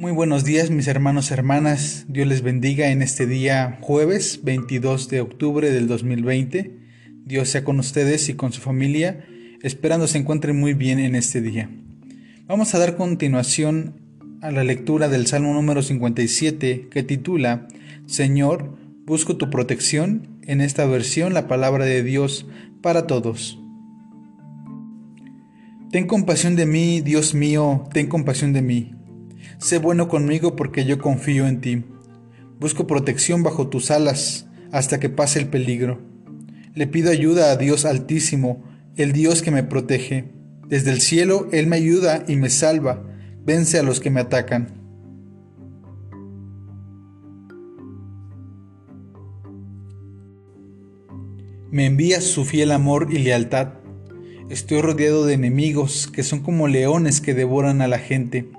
Muy buenos días mis hermanos y hermanas, Dios les bendiga en este día jueves 22 de octubre del 2020. Dios sea con ustedes y con su familia, esperando se encuentren muy bien en este día. Vamos a dar continuación a la lectura del Salmo número 57 que titula Señor, busco tu protección, en esta versión la palabra de Dios para todos. Ten compasión de mí, Dios mío, ten compasión de mí. Sé bueno conmigo porque yo confío en ti. Busco protección bajo tus alas hasta que pase el peligro. Le pido ayuda a Dios Altísimo, el Dios que me protege. Desde el cielo Él me ayuda y me salva. Vence a los que me atacan. Me envía su fiel amor y lealtad Estoy rodeado de enemigos que son como leones que devoran a la gente.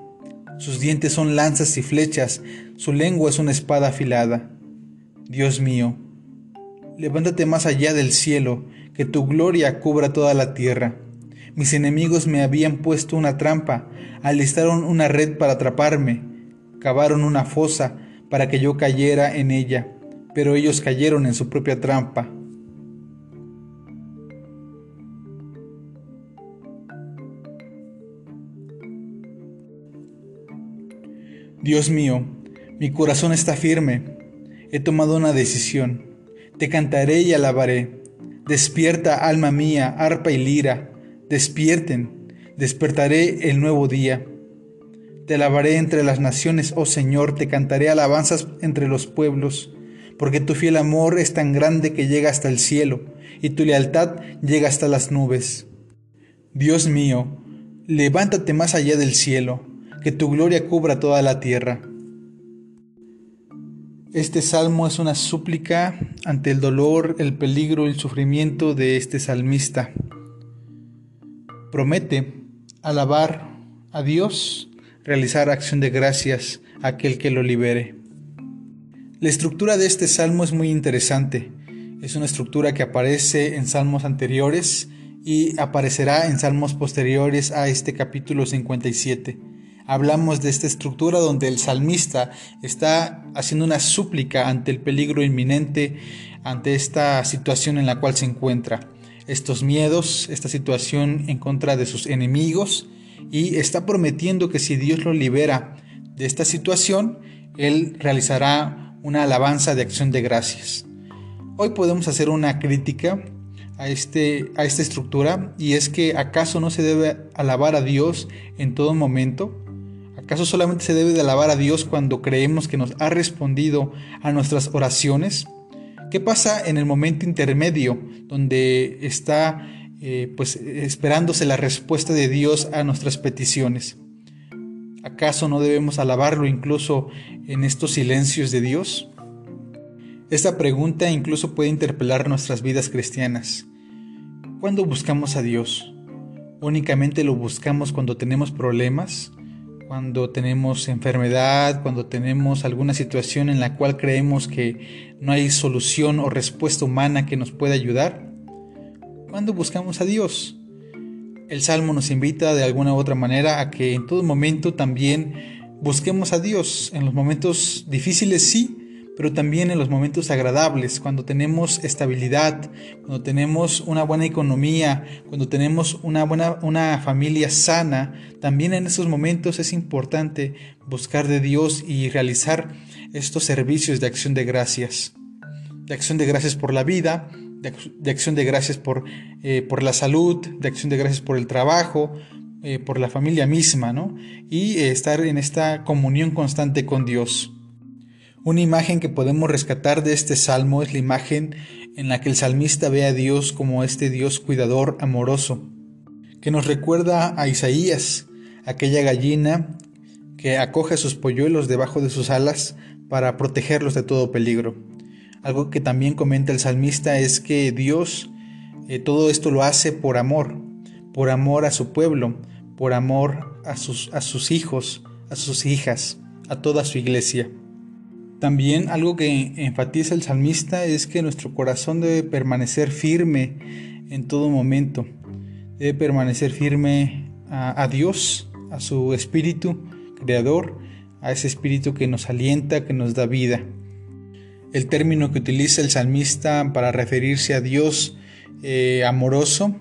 Sus dientes son lanzas y flechas, su lengua es una espada afilada. Dios mío, levántate más allá del cielo, que tu gloria cubra toda la tierra. Mis enemigos me habían puesto una trampa, alistaron una red para atraparme, cavaron una fosa para que yo cayera en ella, pero ellos cayeron en su propia trampa. Dios mío, mi corazón está firme. He tomado una decisión. Te cantaré y alabaré. Despierta, alma mía, arpa y lira. Despierten. Despertaré el nuevo día. Te alabaré entre las naciones, oh Señor, te cantaré alabanzas entre los pueblos, porque tu fiel amor es tan grande que llega hasta el cielo, y tu lealtad llega hasta las nubes. Dios mío, levántate más allá del cielo que tu gloria cubra toda la tierra. Este salmo es una súplica ante el dolor, el peligro y el sufrimiento de este salmista. Promete alabar a Dios, realizar acción de gracias a aquel que lo libere. La estructura de este salmo es muy interesante. Es una estructura que aparece en salmos anteriores y aparecerá en salmos posteriores a este capítulo 57 hablamos de esta estructura donde el salmista está haciendo una súplica ante el peligro inminente, ante esta situación en la cual se encuentra, estos miedos, esta situación en contra de sus enemigos, y está prometiendo que si Dios lo libera de esta situación, Él realizará una alabanza de acción de gracias. Hoy podemos hacer una crítica a, este, a esta estructura y es que acaso no se debe alabar a Dios en todo momento, ¿Acaso solamente se debe de alabar a Dios cuando creemos que nos ha respondido a nuestras oraciones? ¿Qué pasa en el momento intermedio donde está eh, pues esperándose la respuesta de Dios a nuestras peticiones? ¿Acaso no debemos alabarlo incluso en estos silencios de Dios? Esta pregunta incluso puede interpelar nuestras vidas cristianas. ¿Cuándo buscamos a Dios? ¿Únicamente lo buscamos cuando tenemos problemas? Cuando tenemos enfermedad, cuando tenemos alguna situación en la cual creemos que no hay solución o respuesta humana que nos pueda ayudar? Cuando buscamos a Dios? El Salmo nos invita de alguna u otra manera a que en todo momento también busquemos a Dios. En los momentos difíciles sí, pero también en los momentos agradables, cuando tenemos estabilidad, cuando tenemos una buena economía, cuando tenemos una buena una familia sana, también en esos momentos es importante buscar de Dios y realizar estos servicios de acción de gracias. De acción de gracias por la vida, de, acción de gracias por, eh, por la salud, de acción de gracias por el trabajo, eh, por la familia misma, ¿no? Y eh, estar en esta comunión constante con Dios. Una imagen que podemos rescatar de este salmo es la imagen en la que el salmista ve a Dios como este Dios cuidador amoroso, que nos recuerda a Isaías, aquella gallina que acoge a sus polluelos debajo de sus alas para protegerlos de todo peligro. Algo que también comenta el salmista es que Dios eh, todo esto lo hace por amor, por amor a su pueblo, por amor a sus, a sus hijos, a sus hijas, a toda su iglesia. También algo que enfatiza el salmista es que nuestro corazón debe permanecer firme en todo momento. Debe permanecer firme a, Dios, a su espíritu creador, a ese espíritu que nos alienta, que nos da vida. El término que utiliza el salmista para referirse a Dios eh, amoroso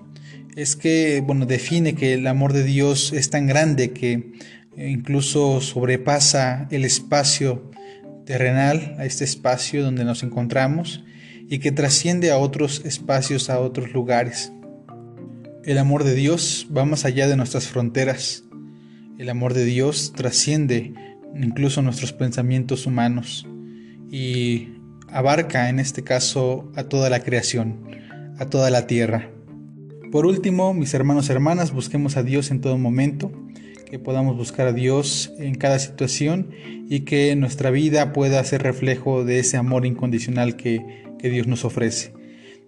es que, bueno, define que el amor de Dios es tan grande que incluso sobrepasa el espacio a este espacio donde nos encontramos, y que trasciende a otros espacios, a otros lugares. El amor de Dios va más allá de nuestras fronteras. El amor de Dios trasciende incluso nuestros pensamientos humanos y abarca en este caso a toda la creación, a toda la tierra. Por último, mis hermanos y hermanas, busquemos a Dios en todo momento, que podamos buscar a Dios en cada situación y que nuestra vida pueda ser reflejo de ese amor incondicional que que Dios nos ofrece.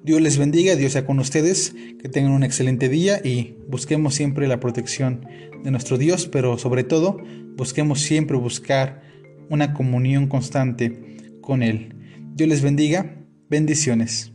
Dios les bendiga, Dios sea con ustedes, que tengan un excelente día y busquemos siempre la protección de nuestro Dios, pero sobre todo busquemos siempre buscar una comunión constante con Él. Dios les bendiga, bendiciones.